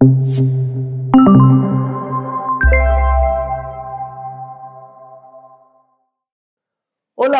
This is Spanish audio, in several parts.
Hola,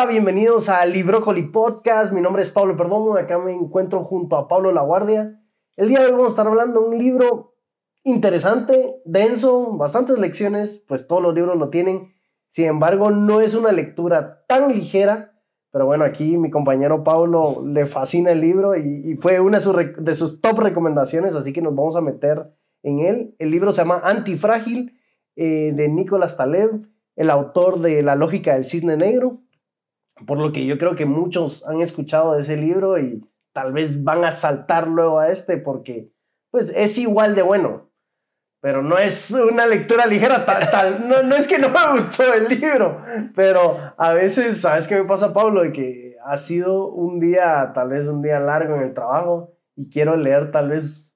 bienvenidos a Librócoli Podcast. Mi nombre es Pablo Perdomo. Acá me encuentro junto a Pablo Laguardia. El día de hoy vamos a estar hablando de un libro interesante, denso, bastantes lecciones, pues todos los libros lo tienen. Sin embargo, no es una lectura tan ligera. Pero bueno, aquí mi compañero Pablo le fascina el libro y, fue una de sus, top recomendaciones, así que nos vamos a meter en él. El libro se llama Antifrágil eh, de Nicolás Taleb, el autor de La lógica del cisne negro por lo que yo creo que muchos han escuchado de ese libro y tal vez van a saltar luego a este porque pues es igual de bueno, pero no es una lectura ligera, tal, no, no, es que no me gustó el libro, pero a veces, ¿sabes qué me pasa Pablo? De que ha sido un día, tal vez un día largo en el trabajo y quiero leer tal vez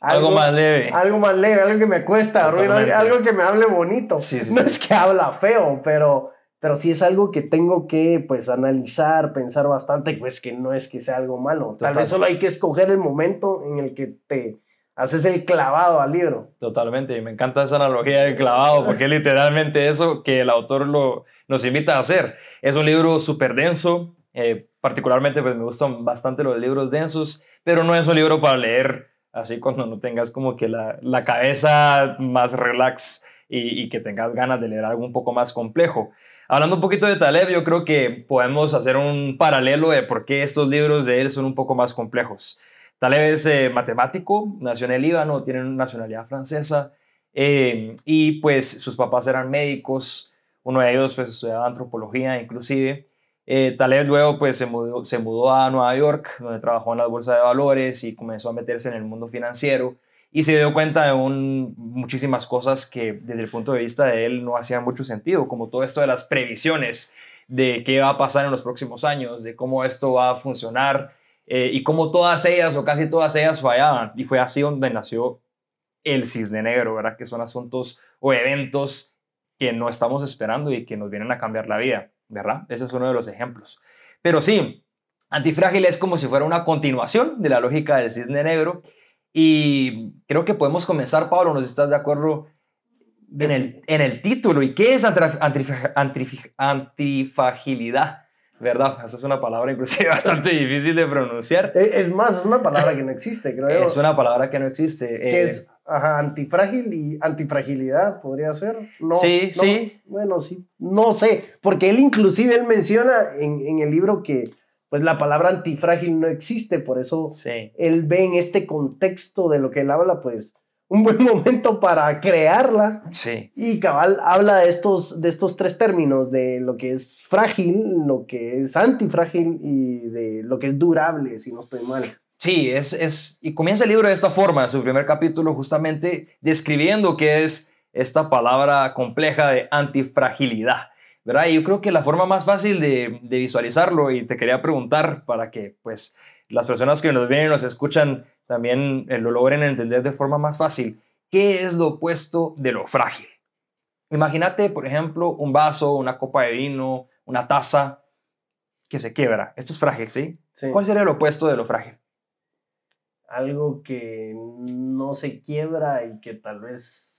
algo, más leve. Algo más leve, algo que me cuesta, algo que me hable bonito. no es que habla feo, pero pero sí es algo que tengo que pues analizar, pensar bastante, pues que no es que sea algo malo. Tal vez solo hay que escoger el momento en el que te haces el clavado al libro. Totalmente, y me encanta esa analogía del clavado, porque es literalmente eso que el autor lo, nos invita a hacer. Es un libro súper denso, eh, particularmente pues me gustan bastante los libros densos, pero no es un libro para leer así cuando no tengas como que la, la cabeza más relax y, y que tengas ganas de leer algo un poco más complejo. Hablando un poquito de Taleb, yo creo que podemos hacer un paralelo de por qué estos libros de él son un poco más complejos. Taleb es eh, matemático, nació en el Líbano, tiene nacionalidad francesa eh, y pues sus papás eran médicos, uno de ellos pues estudiaba antropología inclusive. Eh, Taleb luego pues se mudó, se mudó a Nueva York, donde trabajó en la bolsa de valores y comenzó a meterse en el mundo financiero y se dio cuenta de un, muchísimas cosas que desde el punto de vista de él no hacían mucho sentido, como todo esto de las previsiones de qué va a pasar en los próximos años, de cómo esto va a funcionar eh, y cómo todas ellas o casi todas ellas fallaban. Y fue así donde nació el cisne negro, ¿verdad? Que son asuntos o eventos que no estamos esperando y que nos vienen a cambiar la vida, ¿verdad? Ese es uno de los ejemplos. Pero sí, Antifrágil es como si fuera una continuación de la lógica del cisne negro y creo que podemos comenzar, Pablo, ¿nos estás de acuerdo en el, en el título? ¿Y qué es antifragilidad? ¿Verdad? Esa es una palabra inclusive bastante difícil de pronunciar. Es más, es una palabra que no existe, creo. Es una palabra que no existe. Que es ajá, antifrágil y antifragilidad, podría ser. No, sí, sí. Bueno, sí. No sé, porque él inclusive él menciona en, en el libro que pues la palabra antifrágil no existe, por eso él ve en este contexto de lo que él habla, pues un buen momento para crearla. Sí. Y Cabal habla de estos, de estos tres términos, de lo que es frágil, lo que es antifrágil y de lo que es durable, si no estoy mal. Sí, es, es, y comienza el libro de esta forma, su primer capítulo justamente describiendo qué es esta palabra compleja de antifragilidad. ¿verdad? Y yo creo que la forma más fácil de, visualizarlo, y te quería preguntar para que pues las personas que nos ven y nos escuchan también eh, lo logren entender de forma más fácil, ¿qué es lo opuesto de lo frágil? Imagínate, por ejemplo, un vaso, una copa de vino, una taza que se quiebra. Esto es frágil, ¿sí? sí. ¿Cuál sería lo opuesto de lo frágil? Algo que no se quiebra y que tal vez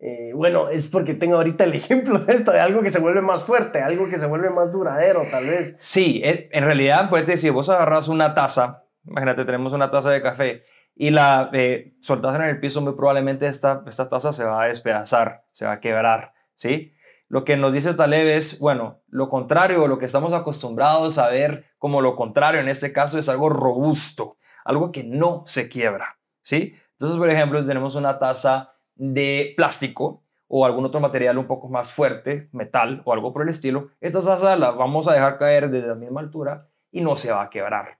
eh, bueno, es porque tengo ahorita el ejemplo de esto, de algo que se vuelve más fuerte, algo que se vuelve más duradero, tal vez. Sí, en realidad, pues si vos agarras una taza, imagínate, tenemos una taza de café y la eh, soltas en el piso, muy probablemente esta, esta taza se va a despedazar, se va a quebrar, ¿sí? Lo que nos dice Taleb es, bueno, lo contrario, lo que estamos acostumbrados a ver como lo contrario en este caso es algo robusto, algo que no se quiebra, ¿sí? Entonces, por ejemplo, tenemos una taza de plástico o algún otro material un poco más fuerte, metal o algo por el estilo, esta taza la vamos a dejar caer desde la misma altura y no se va a quebrar.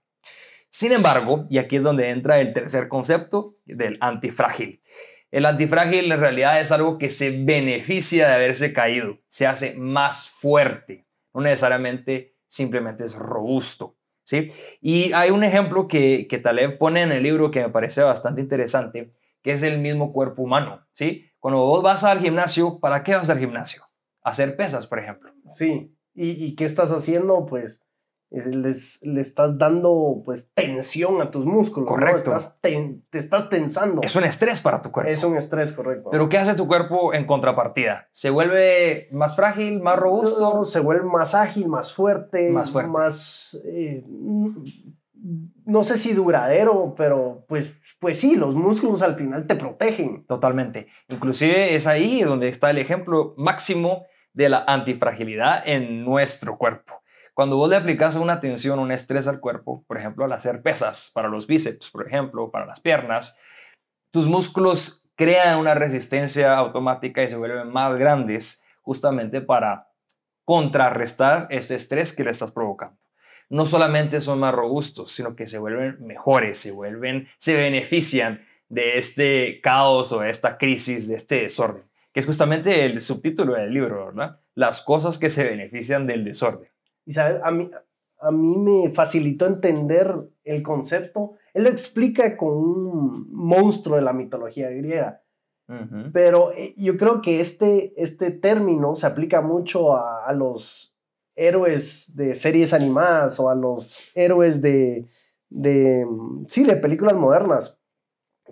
Sin embargo, y aquí es donde entra el tercer concepto del antifrágil. El antifrágil en realidad es algo que se beneficia de haberse caído, se hace más fuerte, no necesariamente simplemente es robusto. ¿sí? Y hay un ejemplo que, que Taleb pone en el libro que me parece bastante interesante, que es el mismo cuerpo humano, ¿sí? Cuando vos vas al gimnasio, ¿para qué vas al gimnasio? Hacer pesas, por ejemplo. Sí, ¿y, qué estás haciendo? Pues les, le estás dando pues tensión a tus músculos. Correcto. te estás tensando. Es un estrés para tu cuerpo. Es un estrés, correcto. Pero ¿qué hace tu cuerpo en contrapartida? ¿Se vuelve más frágil, más robusto? se vuelve más ágil, más fuerte. Más fuerte. Más... Eh, no sé si duradero, pero pues, pues sí, los músculos al final te protegen. Totalmente. Inclusive es ahí donde está el ejemplo máximo de la antifragilidad en nuestro cuerpo. Cuando vos le aplicas una tensión, un estrés al cuerpo, por ejemplo, al hacer pesas para los bíceps, por ejemplo, para las piernas, tus músculos crean una resistencia automática y se vuelven más grandes justamente para contrarrestar ese estrés que le estás provocando. No solamente son más robustos, sino que se vuelven mejores, se vuelven, se benefician de este caos o de esta crisis, de este desorden, que es justamente el subtítulo del libro, ¿verdad? Las cosas que se benefician del desorden. Y sabes, a mí, a mí me facilitó entender el concepto. Él lo explica con un monstruo de la mitología griega. Pero eh, yo creo que este, este término se aplica mucho a, a, los héroes de series animadas o a los héroes de, de, sí, de películas modernas.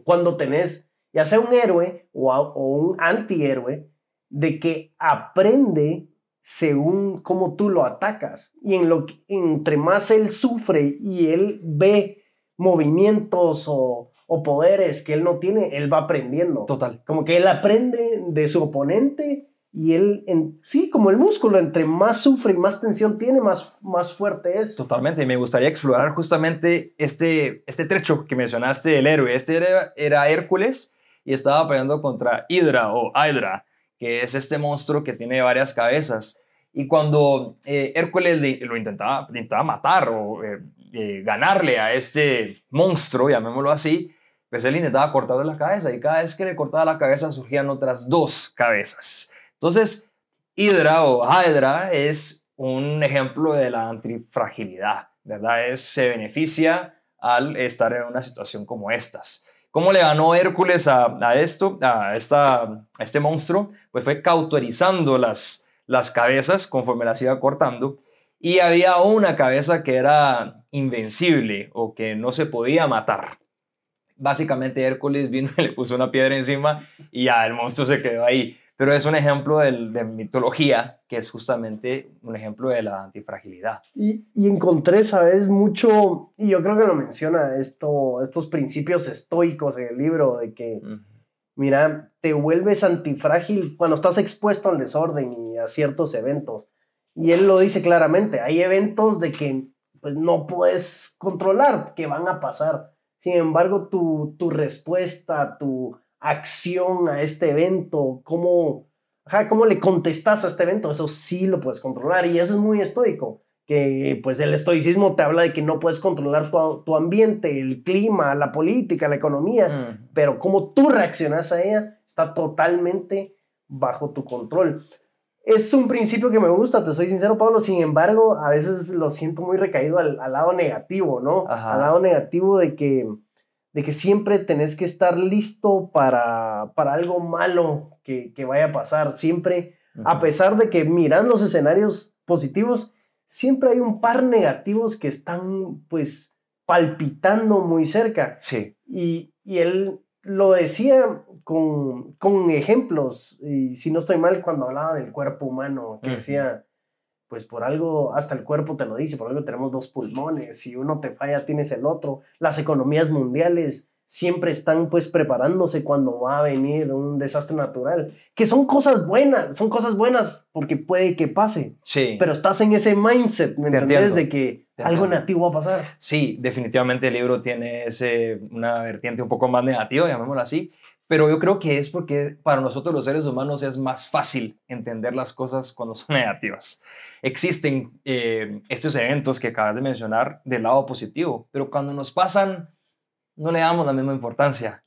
Cuando tenés ya sea un héroe o, o un antihéroe, de que aprende según cómo tú lo atacas. Y en lo entre más él sufre y él ve movimientos o, poderes que él no tiene, él va aprendiendo. Total. Como que él aprende de su oponente y él, en, sí, como el músculo, entre más sufre y más tensión tiene, más, más fuerte es. Totalmente, me gustaría explorar justamente este, este trecho que mencionaste, el héroe. Este era, era Hércules y estaba peleando contra Hydra o Hydra que es este monstruo que tiene varias cabezas. Y cuando eh, Hércules lo intentaba, intentaba matar o eh, eh, ganarle a este monstruo, llamémoslo así, pues él intentaba cortarle la cabeza y cada vez que le cortaba la cabeza surgían otras dos cabezas. Entonces, Hydra o Hydra es un ejemplo de la antifragilidad, ¿verdad? Es, se beneficia al estar en una situación como estas. ¿Cómo le ganó Hércules a, esto, a, esta, este monstruo? Pues fue cauterizando las, las cabezas conforme las iba cortando. Y había una cabeza que era invencible o que no se podía matar. Básicamente Hércules vino y le puso una piedra encima y ya el monstruo se quedó ahí pero es un ejemplo de, mitología que es justamente un ejemplo de la antifragilidad. Y, y, encontré, ¿sabes? Mucho, y yo creo que lo menciona esto, estos principios estoicos en el libro, de que, mira, te vuelves antifrágil cuando estás expuesto al desorden y a ciertos eventos. Y él lo dice claramente, hay eventos de que pues, no puedes controlar, que van a pasar. Sin embargo, tu, tu respuesta, tu acción a este evento, cómo, cómo le contestas a este evento, eso sí lo puedes controlar y eso es muy estoico, que pues el estoicismo te habla de que no puedes controlar tu, ambiente, el clima, la política, la economía, mm. pero cómo tú reaccionas a ella está totalmente bajo tu control. Es un principio que me gusta, te soy sincero, Pablo. Sin embargo, a veces lo siento muy recaído al, lado negativo, ¿no? Al lado negativo de que, de que siempre tenés que estar listo para, para algo malo que, que, vaya a pasar. Siempre, a pesar de que miran los escenarios positivos, siempre hay un par negativos que están pues palpitando muy cerca. Sí. Y, y él lo decía con, con, ejemplos, y si no estoy mal, cuando hablaba del cuerpo humano, que decía pues por algo hasta el cuerpo te lo dice, por algo tenemos dos pulmones, si uno te falla tienes el otro. Las economías mundiales siempre están pues preparándose cuando va a venir un desastre natural, que son cosas buenas, son cosas buenas porque puede que pase. Sí. Pero estás en ese mindset, ¿me entiendes? De que algo negativo va a pasar. Sí, definitivamente el libro tiene ese, una vertiente un poco más negativa, llamémoslo así, pero yo creo que es porque para nosotros los seres humanos es más fácil entender las cosas cuando son negativas. Existen eh, estos eventos que acabas de mencionar del lado positivo, pero cuando nos pasan no le damos la misma importancia,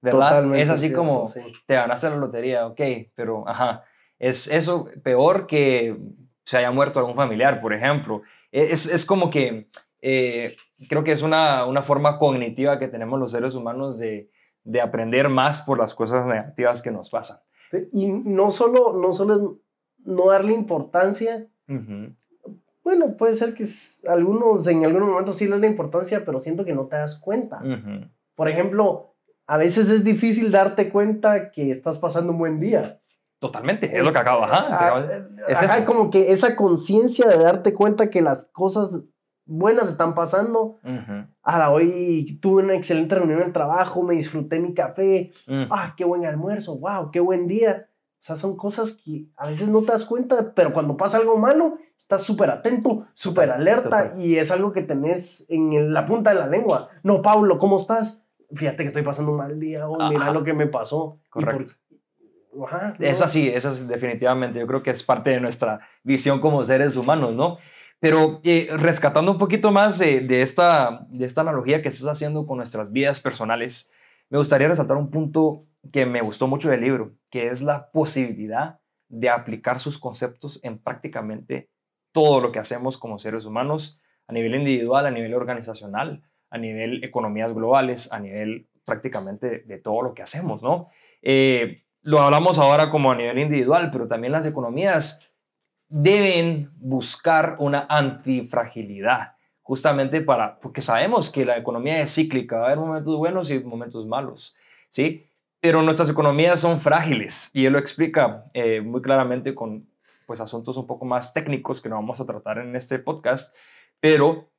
¿verdad? es así como te ganaste la lotería, ok, pero ajá, es eso peor que se haya muerto algún familiar, por ejemplo. Es, es como que eh, creo que es una, una forma cognitiva que tenemos los seres humanos de de aprender más por las cosas negativas que nos pasan. Y no solo, no solo es no darle importancia, Bueno, puede ser que algunos en algunos momentos sí les da importancia, pero siento que no te das cuenta. Por ejemplo, a veces es difícil darte cuenta que estás pasando un buen día. Totalmente, es lo que acabo. Ajá, ah, es ajá, como que esa conciencia de darte cuenta que las cosas buenas están pasando. Ahora, hoy tuve una excelente reunión en el trabajo, me disfruté mi café. Ah, qué buen almuerzo, wow, qué buen día. O sea, son cosas que a veces no te das cuenta, pero cuando pasa algo malo, estás súper atento, súper alerta y es algo que tenés en la punta de la lengua. No, Pablo, ¿cómo estás? Fíjate que estoy pasando un mal día, oh, mira lo que me pasó. Correcto. Es así, es definitivamente, yo creo que es parte de nuestra visión como seres humanos, ¿no? Pero eh, rescatando un poquito más de, esta, analogía que estás haciendo con nuestras vidas personales, me gustaría resaltar un punto que me gustó mucho del libro, que es la posibilidad de aplicar sus conceptos en prácticamente todo lo que hacemos como seres humanos, a nivel individual, a nivel organizacional, a nivel economías globales, a nivel prácticamente de todo lo que hacemos, ¿no? Eh, lo hablamos ahora como a nivel individual, pero también las economías deben buscar una antifragilidad, justamente para, porque sabemos que la economía es cíclica, va a haber momentos buenos y momentos malos, ¿sí? Pero nuestras economías son frágiles y él lo explica eh, muy claramente con pues asuntos un poco más técnicos que no vamos a tratar en este podcast, pero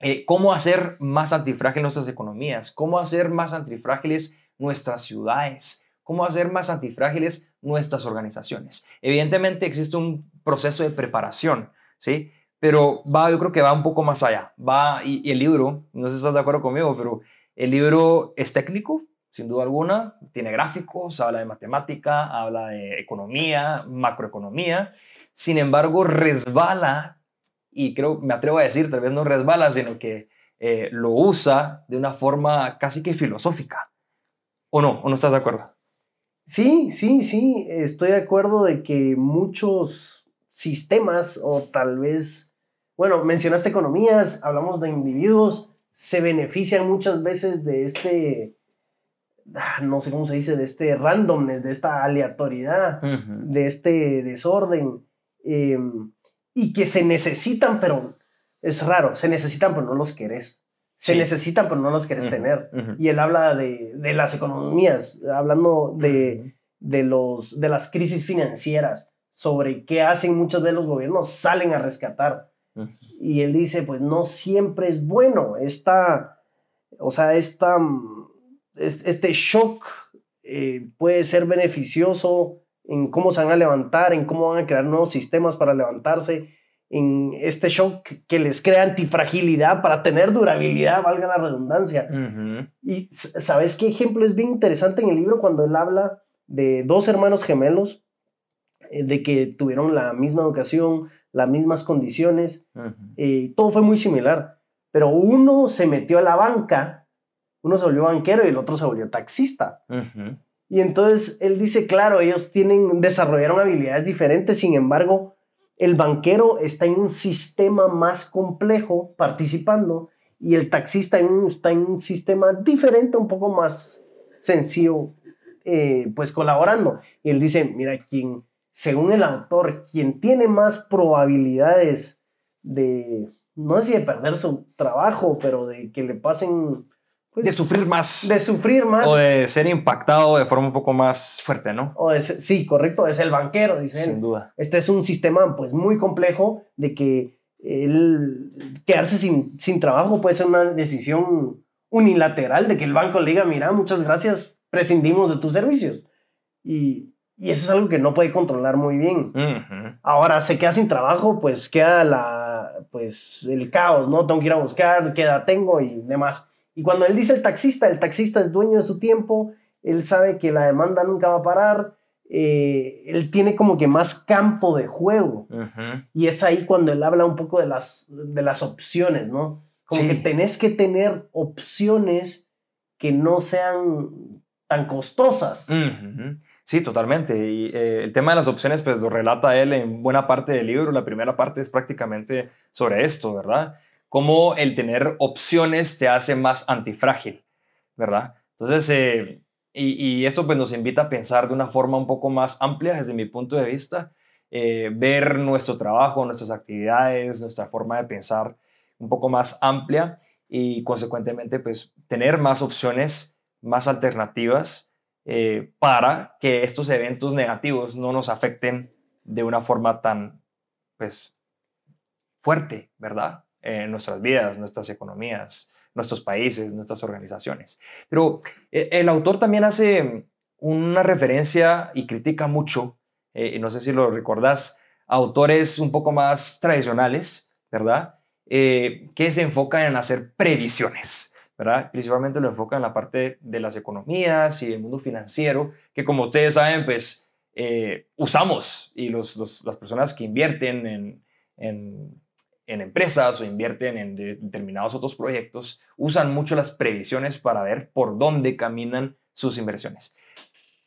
eh, cómo hacer más antifrágiles nuestras economías, cómo hacer más antifrágiles nuestras ciudades, cómo hacer más antifrágiles nuestras organizaciones. Evidentemente existe un proceso de preparación, ¿sí? Pero va, yo creo que va un poco más allá. Va, y, el libro, no sé si estás de acuerdo conmigo, pero el libro es técnico, sin duda alguna, tiene gráficos, habla de matemática, habla de economía, macroeconomía, sin embargo resbala, y creo, me atrevo a decir, tal vez no resbala, sino que eh, lo usa de una forma casi que filosófica. ¿O no? ¿O no estás de acuerdo? Sí, sí, sí, estoy de acuerdo de que muchos sistemas o tal vez, bueno, mencionaste economías, hablamos de individuos, se benefician muchas veces de este, ah, no sé cómo se dice, de este randomness, de esta aleatoriedad, de este desorden, em, y que se necesitan, pero es raro, se necesitan, pero no los querés. Se necesitan, pero no los quieres tener. Y él habla de, de las economías, hablando de, de, los, de las crisis financieras, sobre qué hacen muchos de los gobiernos, salen a rescatar. Y él dice, pues no siempre es bueno. Esta, o sea, esta, este shock eh, puede ser beneficioso en cómo se van a levantar, en cómo van a crear nuevos sistemas para levantarse en este shock que les crea antifragilidad para tener durabilidad, valga la redundancia. Y sabes qué ejemplo es bien interesante en el libro cuando él habla de dos hermanos gemelos, de que tuvieron la misma educación, las mismas condiciones, eh, todo fue muy similar, pero uno se metió a la banca, uno se volvió banquero y el otro se volvió taxista. Y entonces él dice, claro, ellos tienen, desarrollaron habilidades diferentes, sin embargo, el banquero está en un sistema más complejo participando y el taxista está en un sistema diferente, un poco más sencillo, eh, pues colaborando. Y él dice, mira, quien, según el autor, quien tiene más probabilidades de, no sé si de perder su trabajo, pero de que le pasen pues, de sufrir más. De sufrir más. O de ser impactado de forma un poco más fuerte, ¿no? O sí, correcto, es el banquero, dice Sin duda. Este es un sistema pues muy complejo de que el quedarse sin, sin trabajo puede ser una decisión unilateral de que el banco le diga, mira, muchas gracias, prescindimos de tus servicios. Y, y eso es algo que no puede controlar muy bien. Ahora, se queda sin trabajo, pues queda la, pues, el caos, ¿no? Tengo que ir a buscar, qué edad tengo y demás. Y cuando él dice el taxista, el taxista es dueño de su tiempo, él sabe que la demanda nunca va a parar, eh, él tiene como que más campo de juego. Y es ahí cuando él habla un poco de las, de las opciones, ¿no? Como que tenés que tener opciones que no sean tan costosas. Sí, totalmente. Y eh, el tema de las opciones, pues lo relata él en buena parte del libro. La primera parte es prácticamente sobre esto, ¿verdad? cómo el tener opciones te hace más antifrágil, ¿verdad? Entonces, eh, y, esto pues nos invita a pensar de una forma un poco más amplia desde mi punto de vista, eh, ver nuestro trabajo, nuestras actividades, nuestra forma de pensar un poco más amplia y consecuentemente pues tener más opciones, más alternativas eh, para que estos eventos negativos no nos afecten de una forma tan pues fuerte, ¿verdad? En nuestras vidas, nuestras economías, nuestros países, nuestras organizaciones. Pero eh, el autor también hace una referencia y critica mucho, eh, no sé si lo recordás, autores un poco más tradicionales, ¿verdad? Eh, que se enfocan en hacer previsiones, ¿verdad? Principalmente lo enfocan en la parte de las economías y el mundo financiero, que como ustedes saben, pues usamos y los, las personas que invierten en, en en empresas o invierten en determinados otros proyectos, usan mucho las previsiones para ver por dónde caminan sus inversiones.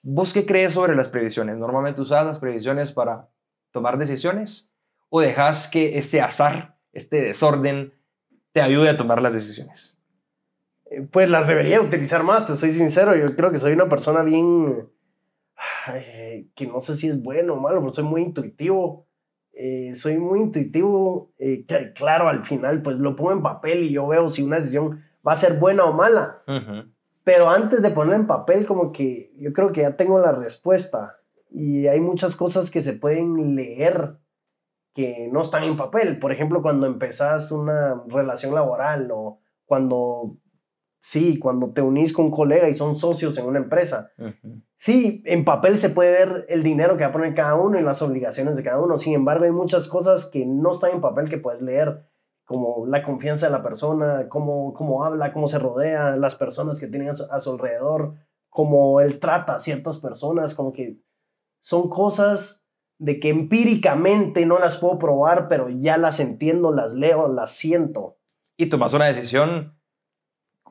¿Vos qué crees sobre las previsiones? ¿Normalmente usas las previsiones para tomar decisiones o dejas que este azar, este desorden, te ayude a tomar las decisiones? Pues las debería utilizar más, te soy sincero. Yo creo que soy una persona bien. que no sé si es bueno o malo, pero soy muy intuitivo. Eh, soy muy intuitivo, eh, claro, al final pues lo pongo en papel y yo veo si una decisión va a ser buena o mala. Pero antes de poner en papel, como que yo creo que ya tengo la respuesta. Y hay muchas cosas que se pueden leer que no están en papel. Por ejemplo, cuando empezás una relación laboral o cuando Sí, cuando te unís con un colega y son socios en una empresa. Sí, en papel se puede ver el dinero que va a poner cada uno y las obligaciones de cada uno. Sin embargo, hay muchas cosas que no están en papel que puedes leer, como la confianza de la persona, cómo, cómo habla, cómo se rodea, las personas que tienen a su, a su alrededor, cómo él trata a ciertas personas, como que son cosas de que empíricamente no las puedo probar, pero ya las entiendo, las leo, las siento. Y tomas una decisión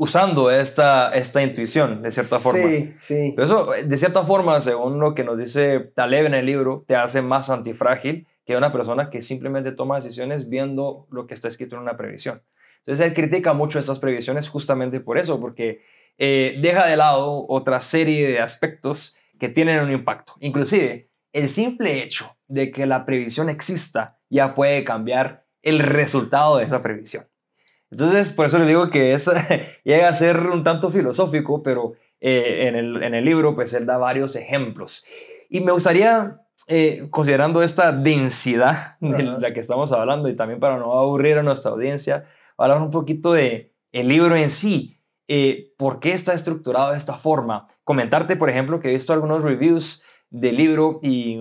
usando esta, esta intuición, de cierta forma. Sí, sí. Pero eso, de cierta forma, según lo que nos dice Taleb en el libro, te hace más antifrágil que una persona que simplemente toma decisiones viendo lo que está escrito en una previsión. Entonces, él critica mucho estas previsiones justamente por eso, porque eh, deja de lado otra serie de aspectos que tienen un impacto. Inclusive, el simple hecho de que la previsión exista ya puede cambiar el resultado de esa previsión. Entonces, por eso les digo que es, llega a ser un tanto filosófico, pero eh, en, el, en, el, libro, pues él da varios ejemplos. Y me gustaría, eh, considerando esta densidad de la que estamos hablando y también para no aburrir a nuestra audiencia, hablar un poquito de el libro en sí. Eh, ¿Por qué está estructurado de esta forma? Comentarte, por ejemplo, que he visto algunos reviews del libro y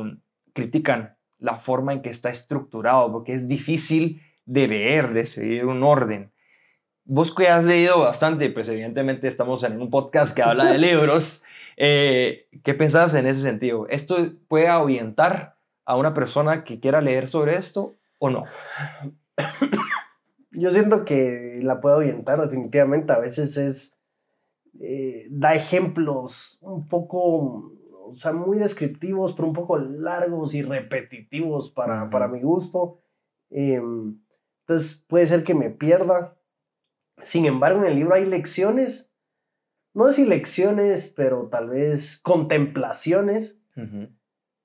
critican la forma en que está estructurado, porque es difícil de leer, de seguir un orden. Vos que has leído bastante, pues evidentemente estamos en un podcast que habla de libros. Eh, ¿Qué pensás en ese sentido? ¿Esto puede ahuyentar a una persona que quiera leer sobre esto o no? Yo siento que la puede ahuyentar definitivamente. A veces es... Eh, da ejemplos un poco, o sea, muy descriptivos, pero un poco largos y repetitivos para, para mi gusto. Em, entonces puede ser que me pierda sin embargo, en el libro hay lecciones, no sé si lecciones, pero tal vez contemplaciones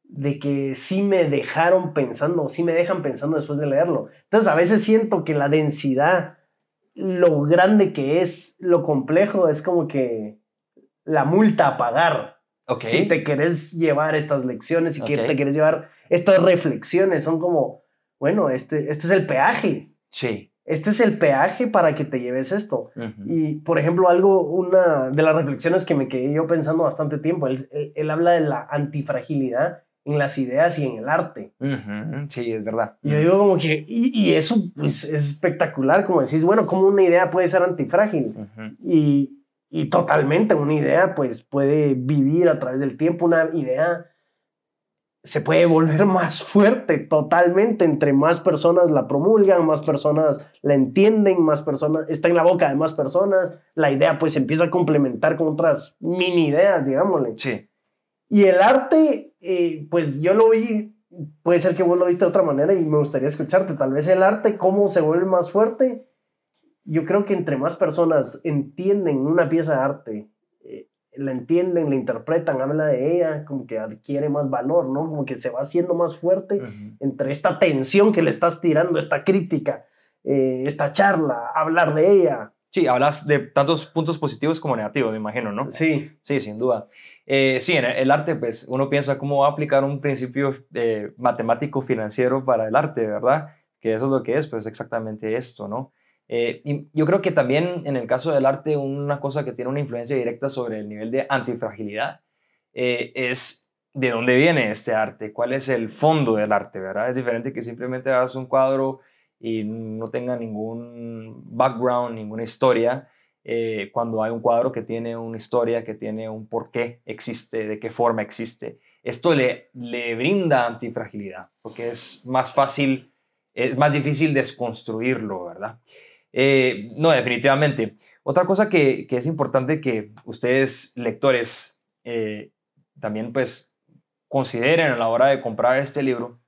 de que sí me dejaron pensando, sí me dejan pensando después de leerlo. Entonces, a veces siento que la densidad, lo grande que es, lo complejo, es como que la multa a pagar. Si te querés llevar estas lecciones, si te querés llevar estas reflexiones, son como, bueno, este, este es el peaje. Sí este es el peaje para que te lleves esto. Y, por ejemplo, algo, una de las reflexiones que me quedé yo pensando bastante tiempo, él, él, habla de la antifragilidad en las ideas y en el arte. Sí, es verdad. Y yo digo como que, y, y eso pues, es espectacular, como decís, bueno, ¿cómo una idea puede ser antifrágil? y, y totalmente una idea pues puede vivir a través del tiempo, una idea se puede volver más fuerte totalmente entre más personas la promulgan, más personas la entienden, más personas, está en la boca de más personas, la idea pues empieza a complementar con otras mini ideas, digámosle. Sí. Y el arte, eh, pues yo lo vi, puede ser que vos lo viste de otra manera y me gustaría escucharte, tal vez el arte, cómo se vuelve más fuerte. Yo creo que entre más personas entienden una pieza de arte, eh, la entienden, la interpretan, habla de ella, como que adquiere más valor, ¿no? Como que se va haciendo más fuerte entre esta tensión que le estás tirando, esta crítica, eh, esta charla, hablar de ella. Sí, hablas de tantos puntos positivos como negativos, me imagino, ¿no? Sí. Sí, sin duda. Eh, sí, en el arte, pues uno piensa cómo va a aplicar un principio eh, matemático financiero para el arte, ¿verdad? Que eso es lo que es, pues exactamente esto, ¿no? Eh, y yo creo que también en el caso del arte, una cosa que tiene una influencia directa sobre el nivel de antifragilidad eh, es de dónde viene este arte, cuál es el fondo del arte, ¿verdad? Es diferente que simplemente hagas un cuadro y no tenga ningún background, ninguna historia, eh, cuando hay un cuadro que tiene una historia, que tiene un por qué existe, de qué forma existe. Esto le, le brinda antifragilidad, porque es más fácil, es más difícil desconstruirlo, ¿verdad? Eh, no, definitivamente. Otra cosa que, es importante que ustedes, lectores, eh, también pues consideren a la hora de comprar este libro,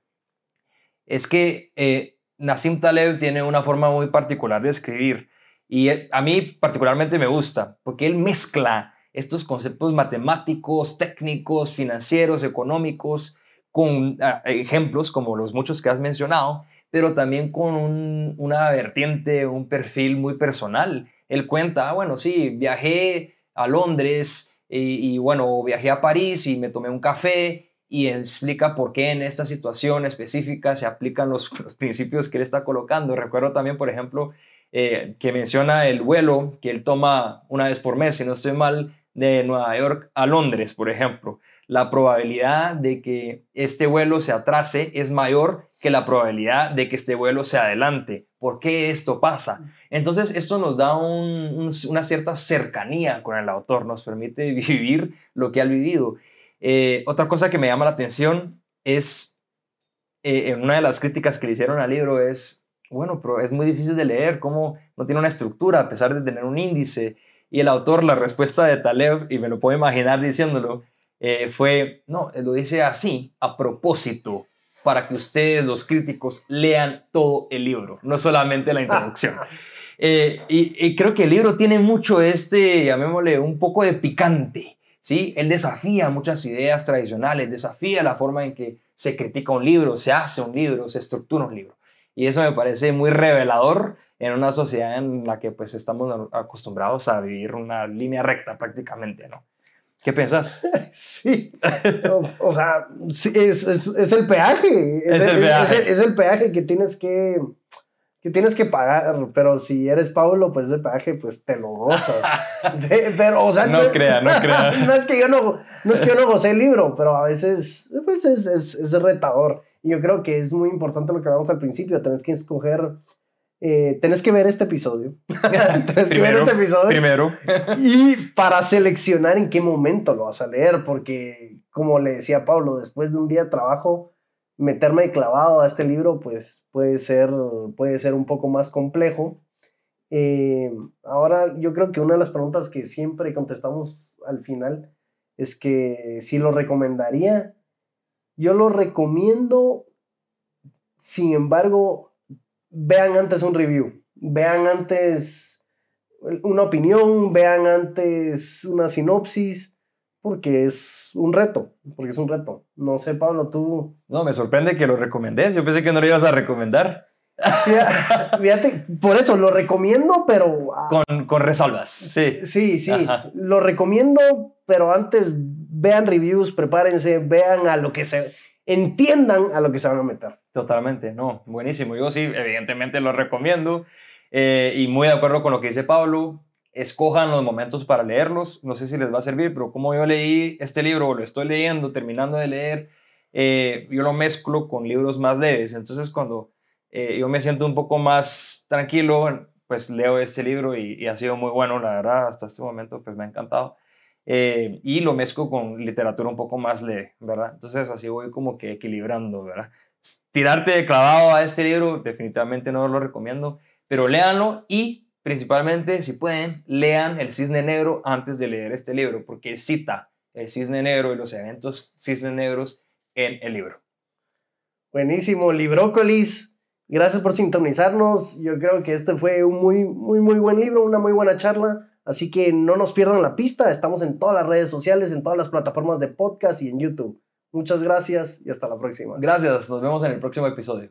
es que eh, Nassim Taleb tiene una forma muy particular de escribir y a mí particularmente me gusta porque él mezcla estos conceptos matemáticos, técnicos, financieros, económicos, con ah, ejemplos como los muchos que has mencionado, pero también con una vertiente, un perfil muy personal. Él cuenta, ah, bueno, sí, viajé a Londres y, bueno, viajé a París y me tomé un café y explica por qué en esta situación específica se aplican los, principios que él está colocando. Recuerdo también, por ejemplo, eh, que menciona el vuelo que él toma una vez por mes, si no estoy mal, de Nueva York a Londres, por ejemplo. La probabilidad de que este vuelo se atrase es mayor que la probabilidad de que este vuelo se adelante. ¿Por qué esto pasa? Entonces, esto nos da una cierta cercanía con el autor, nos permite vivir lo que ha vivido. Eh, otra cosa que me llama la atención es, eh, una de las críticas que le hicieron al libro es, bueno, pero es muy difícil de leer, cómo no tiene una estructura a pesar de tener un índice. Y el autor, la respuesta de Taleb, y me lo puedo imaginar diciéndolo, eh, fue, no, lo dice así, a propósito para que ustedes, los críticos, lean todo el libro, no solamente la introducción. Eh, y, creo que el libro tiene mucho este, llamémosle, un poco de picante, ¿sí? Él desafía muchas ideas tradicionales, desafía la forma en que se critica un libro, se hace un libro, se estructura un libro. Y eso me parece muy revelador en una sociedad en la que pues estamos acostumbrados a vivir una línea recta prácticamente, ¿no? ¿Qué piensas? Sí, o, sea, es, es, el peaje. Es, el, peaje. Es, el, peaje que tienes que, que tienes que pagar, pero si eres Pablo, pues ese peaje, pues te lo gozas. pero, o sea, no, crea, no crea. no es que yo no, no es que yo no gocé el libro, pero a veces, pues es, es, es retador. Y yo creo que es muy importante lo que hablamos al principio, tenés que escoger eh, tenés que ver este episodio. tenés que ver este episodio. Primero. y para seleccionar en qué momento lo vas a leer, porque como le decía Pablo, después de un día de trabajo, meterme clavado a este libro, pues puede ser, puede ser un poco más complejo. Eh, ahora, yo creo que una de las preguntas que siempre contestamos al final es que si lo recomendaría. Yo lo recomiendo, sin embargo, vean antes un review, vean antes una opinión, vean antes una sinopsis, porque es un reto, porque es un reto. No sé, Pablo, tú... No, me sorprende que lo recomendés, yo pensé que no lo ibas a recomendar. Fíjate, por eso lo recomiendo, pero... Ah, con, con resalvas, sí. Sí, sí, lo recomiendo, pero antes vean reviews, prepárense, vean a lo que se entiendan a lo que se van a meter. Totalmente, no, buenísimo. Yo sí, evidentemente lo recomiendo eh, y muy de acuerdo con lo que dice Pablo. Escojan los momentos para leerlos. No sé si les va a servir, pero como yo leí este libro, lo estoy leyendo, terminando de leer, eh, yo lo mezclo con libros más leves. Entonces, cuando eh, yo me siento un poco más tranquilo, pues leo este libro y, y ha sido muy bueno, la verdad, hasta este momento, pues me ha encantado. Eh, y lo mezclo con literatura un poco más leve, ¿verdad? Entonces así voy como que equilibrando, ¿verdad? Tirarte de clavado a este libro definitivamente no lo recomiendo, pero léanlo y principalmente si pueden, lean El Cisne Negro antes de leer este libro, porque cita el Cisne Negro y los eventos Cisne Negros en el libro. Buenísimo, Librócolis. Gracias por sintonizarnos. Yo creo que este fue un muy, muy, muy buen libro, una muy buena charla Así que no nos pierdan la pista, estamos en todas las redes sociales, en todas las plataformas de podcast y en YouTube. Muchas gracias y hasta la próxima. Gracias, nos vemos en el próximo episodio.